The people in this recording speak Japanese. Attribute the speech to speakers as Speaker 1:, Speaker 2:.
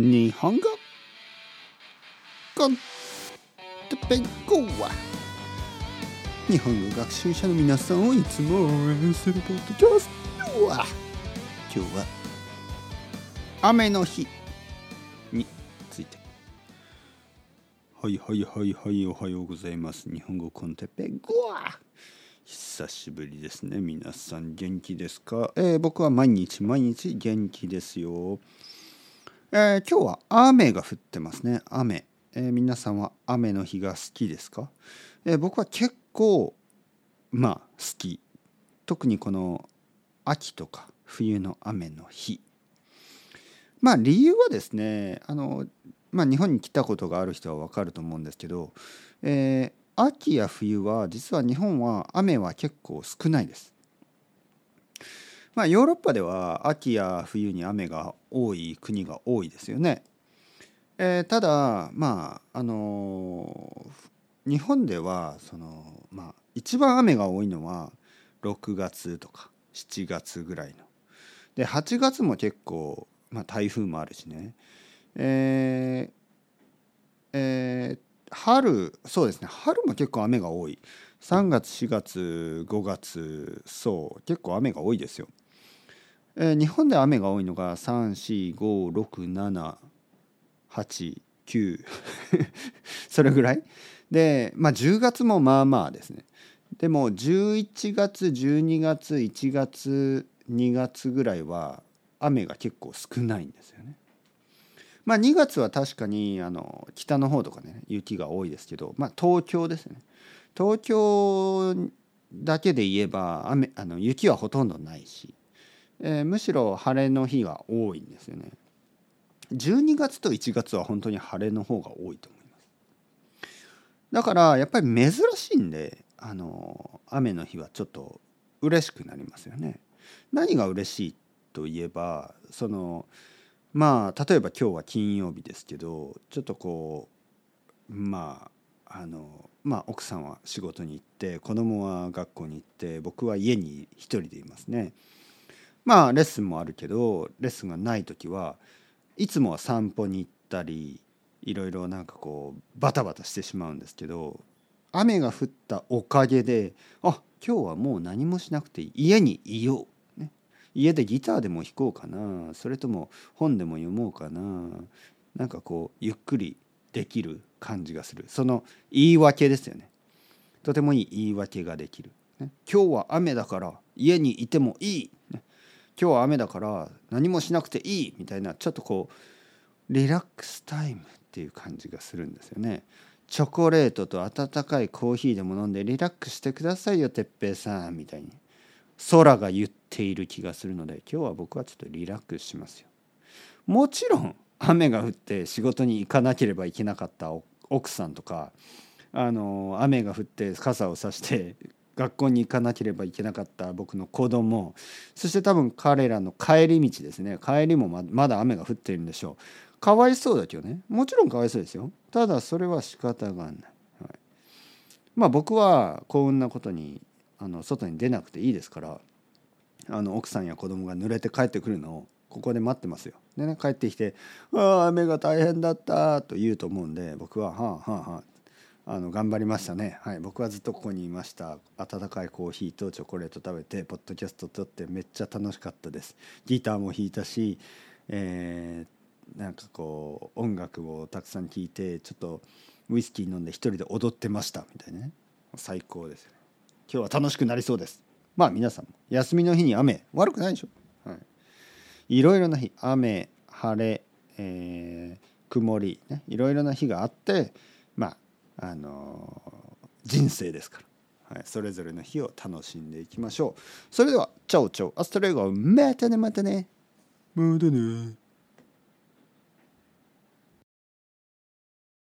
Speaker 1: 日本語コンテペコは日本語学習者の皆さんをいつも応援するポッドキャスト今日は雨の日については。いはいはいはいおはようございます。日本語コンテペコは。久しぶりですね皆さん。元気ですか、えー、僕は毎日毎日元気ですよ。えー、今日は雨が降ってますね。雨、えー、皆さんは雨の日が好きですか、えー、僕は結構まあ好き。特にこの秋とか冬の雨の日。まあ理由はですねあの、まあ、日本に来たことがある人は分かると思うんですけど、えー、秋や冬は実は日本は雨は結構少ないです。まあ、ヨーロッパでは秋や冬に雨が多い国が多いですよね。えー、ただまああのー、日本ではそのまあ一番雨が多いのは6月とか7月ぐらいの。で8月も結構、まあ、台風もあるしね。えーえー、春そうですね春も結構雨が多い3月4月5月そう結構雨が多いですよ。えー、日本で雨が多いのが3456789 それぐらい。でまあ10月もまあまあですね。でも11月12月1月2月ぐらいは雨が結構少ないんですよね。まあ2月は確かにあの北の方とかね雪が多いですけど、まあ、東京ですね。東京だけで言えば雨あの雪はほとんどないしえー、むしろ晴れの日が多いんですよね。12月と1月は本当に晴れの方が多いと思います。だからやっぱり珍しいんであの雨の日はちょっと嬉しくなりますよね。何が嬉しいといえばそのまあ例えば今日は金曜日ですけどちょっとこうまああのまあ奥さんは仕事に行って子供は学校に行って僕は家に一人でいますね。まあレッスンもあるけどレッスンがない時はいつもは散歩に行ったりいろいろなんかこうバタバタしてしまうんですけど雨が降ったおかげであ今日はもう何もしなくていい。家にいよう、ね、家でギターでも弾こうかな。それとも本でも読もうかな。なんかこうゆっくりできる感じがする。その言い訳ですよね。とてもいい言い訳ができる、ね、今日は雨だから家にいてもいい、今日は雨だから何もしなくていいみたいなちょっとこうリラックスタイムっていう感じがするんですよね。チョコレートと温かいコーヒーでも飲んでリラックスしてくださいよ哲平さんみたいに空が言っている気がするので今日は僕はちょっとリラックスしますよ。もちろん雨が降って仕事に行かなければいけなかった奥さんとかあの雨が降って傘をさして学校に行かなければいけなかった僕の子供そして多分彼らの帰り道ですね。帰りもまだ雨が降っているんでしょう。かわいそうだけどね。もちろんかわいそうですよ。ただそれは仕方がない、はい、まあ僕は幸運なことにあの外に出なくていいですからあの奥さんや子供が濡れて帰ってくるのをここで待ってますよ。でね帰ってきて「ああ雨が大変だった」と言うと思うんで僕は「はあはあはあ」あの頑張りましたね、はい、僕はずっとここにいました。温かいコーヒーとチョコレート食べてポッドキャスト撮ってめっちゃ楽しかったです。ギターも弾いたし、えー、なんかこう音楽をたくさん聴いてちょっとウイスキー飲んで一人で踊ってましたみたいなね。最高です今日は楽しくなりそうです。まあ皆さんも。休みの日に雨。悪くないでしょ、はい、いろいろな日。雨晴れ、えー、曇りね。いろいろな日があってまああの人生ですから、はい、それぞれの日を楽しんでいきましょう。それでは ciao ciao。hasta luego またねまたね。またね。